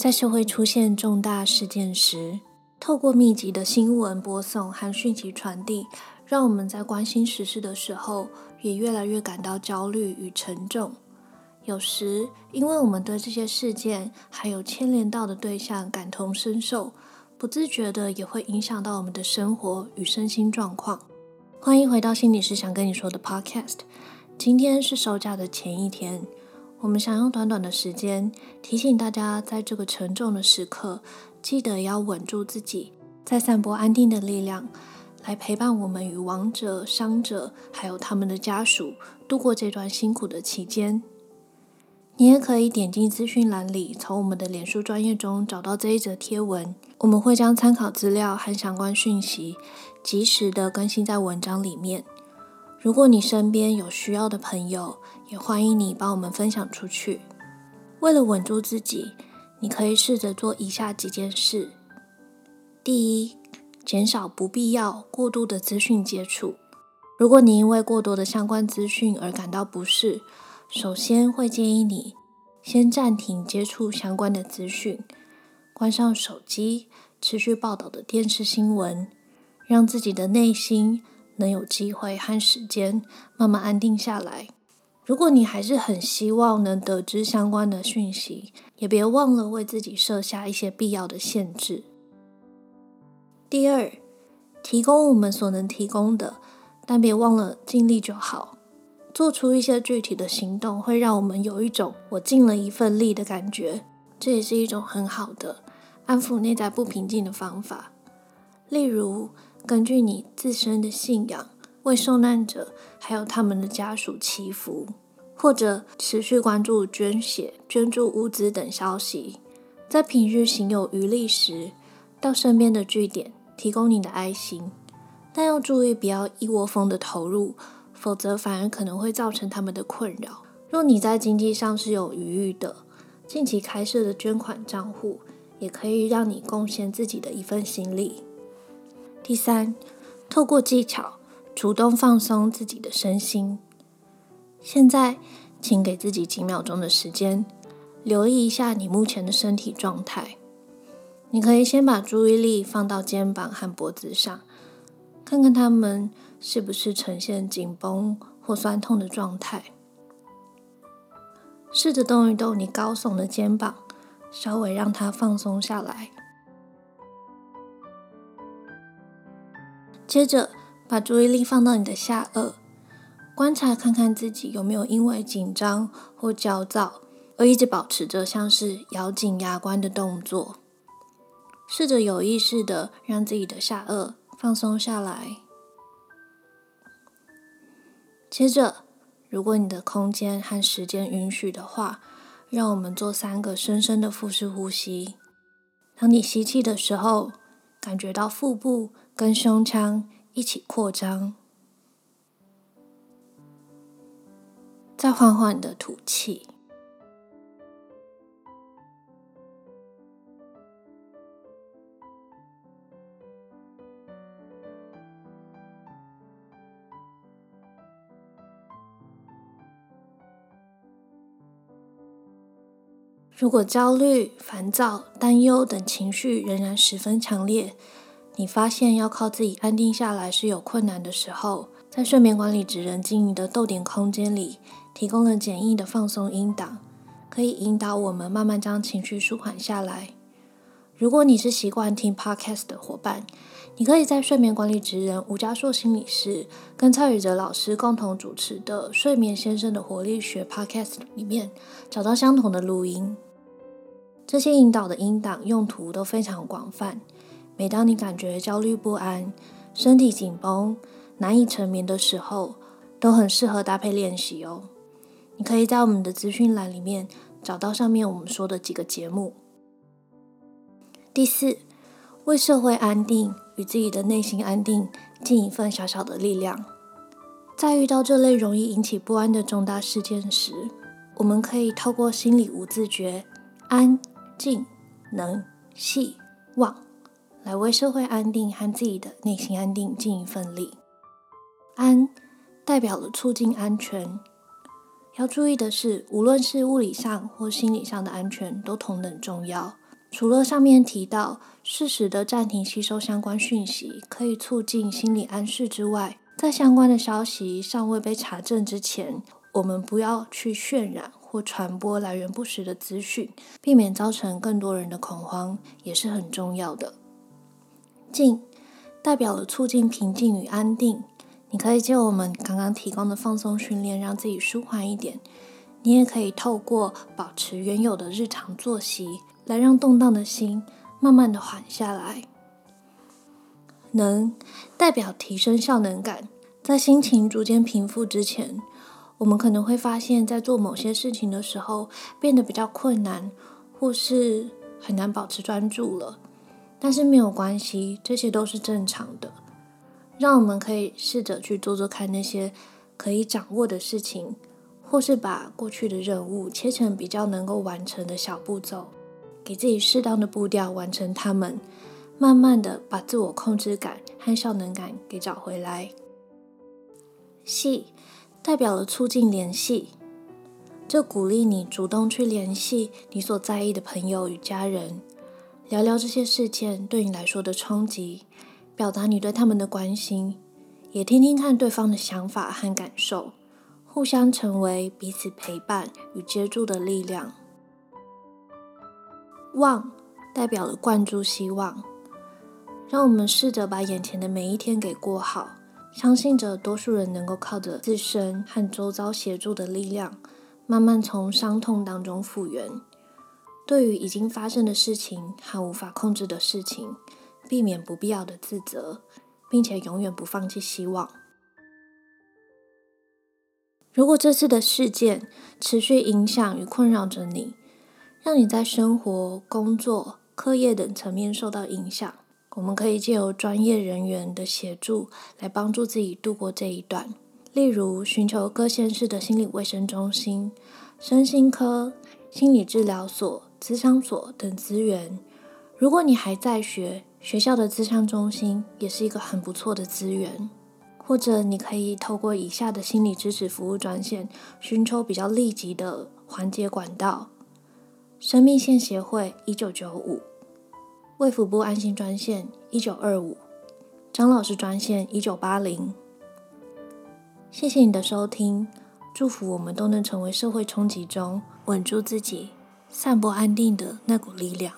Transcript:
在社会出现重大事件时，透过密集的新闻播送和讯息传递，让我们在关心时事的时候，也越来越感到焦虑与沉重。有时，因为我们对这些事件还有牵连到的对象感同身受，不自觉的也会影响到我们的生活与身心状况。欢迎回到心理师想跟你说的 Podcast。今天是收假的前一天，我们想用短短的时间提醒大家，在这个沉重的时刻，记得要稳住自己，再散播安定的力量，来陪伴我们与亡者、伤者还有他们的家属度过这段辛苦的期间。你也可以点进资讯栏里，从我们的脸书专页中找到这一则贴文。我们会将参考资料和相关讯息及时的更新在文章里面。如果你身边有需要的朋友，也欢迎你帮我们分享出去。为了稳住自己，你可以试着做以下几件事：第一，减少不必要、过度的资讯接触。如果你因为过多的相关资讯而感到不适，首先会建议你先暂停接触相关的资讯，关上手机，持续报道的电视新闻，让自己的内心能有机会和时间慢慢安定下来。如果你还是很希望能得知相关的讯息，也别忘了为自己设下一些必要的限制。第二，提供我们所能提供的，但别忘了尽力就好。做出一些具体的行动，会让我们有一种我尽了一份力的感觉。这也是一种很好的安抚内在不平静的方法。例如，根据你自身的信仰，为受难者还有他们的家属祈福，或者持续关注捐血、捐助物资等消息。在平日行有余力时，到身边的据点提供你的爱心，但要注意不要一窝蜂的投入。否则，反而可能会造成他们的困扰。若你在经济上是有余裕的，近期开设的捐款账户也可以让你贡献自己的一份心力。第三，透过技巧主动放松自己的身心。现在，请给自己几秒钟的时间，留意一下你目前的身体状态。你可以先把注意力放到肩膀和脖子上，看看他们。是不是呈现紧绷或酸痛的状态？试着动一动你高耸的肩膀，稍微让它放松下来。接着，把注意力放到你的下颚，观察看看自己有没有因为紧张或焦躁而一直保持着像是咬紧牙关的动作。试着有意识的让自己的下颚放松下来。接着，如果你的空间和时间允许的话，让我们做三个深深的腹式呼吸。当你吸气的时候，感觉到腹部跟胸腔一起扩张，再缓缓的吐气。如果焦虑、烦躁、担忧等情绪仍然十分强烈，你发现要靠自己安定下来是有困难的时候，在睡眠管理职人经营的逗点空间里，提供了简易的放松音档，可以引导我们慢慢将情绪舒缓下来。如果你是习惯听 Podcast 的伙伴，你可以在睡眠管理职人吴家硕心理师跟蔡宇哲老师共同主持的《睡眠先生的活力学》Podcast 里面找到相同的录音。这些引导的音档用途都非常广泛。每当你感觉焦虑不安、身体紧绷、难以成眠的时候，都很适合搭配练习哦。你可以在我们的资讯栏里面找到上面我们说的几个节目。第四，为社会安定与自己的内心安定尽一份小小的力量。在遇到这类容易引起不安的重大事件时，我们可以透过心理无自觉安。静、能、细、望，来为社会安定和自己的内心安定尽一份力。安代表了促进安全。要注意的是，无论是物理上或心理上的安全，都同等重要。除了上面提到适时的暂停吸收相关讯息，可以促进心理安适之外，在相关的消息尚未被查证之前，我们不要去渲染或传播来源不实的资讯，避免造成更多人的恐慌，也是很重要的。静代表了促进平静与安定，你可以借我们刚刚提供的放松训练，让自己舒缓一点。你也可以透过保持原有的日常作息，来让动荡的心慢慢的缓下来。能代表提升效能感，在心情逐渐平复之前。我们可能会发现，在做某些事情的时候变得比较困难，或是很难保持专注了。但是没有关系，这些都是正常的。让我们可以试着去做做看那些可以掌握的事情，或是把过去的任务切成比较能够完成的小步骤，给自己适当的步调完成它们，慢慢的把自我控制感和效能感给找回来。细。代表了促进联系，就鼓励你主动去联系你所在意的朋友与家人，聊聊这些事件对你来说的冲击，表达你对他们的关心，也听听看对方的想法和感受，互相成为彼此陪伴与接住的力量。望代表了灌注希望，让我们试着把眼前的每一天给过好。相信着多数人能够靠着自身和周遭协助的力量，慢慢从伤痛当中复原。对于已经发生的事情和无法控制的事情，避免不必要的自责，并且永远不放弃希望。如果这次的事件持续影响与困扰着你，让你在生活、工作、课业等层面受到影响。我们可以借由专业人员的协助来帮助自己度过这一段，例如寻求各县市的心理卫生中心、身心科、心理治疗所、咨商所等资源。如果你还在学，学校的咨商中心也是一个很不错的资源。或者你可以透过以下的心理支持服务专线，寻求比较立即的缓解管道：生命线协会一九九五。卫福部安心专线一九二五，张老师专线一九八零。谢谢你的收听，祝福我们都能成为社会冲击中稳住自己、散播安定的那股力量。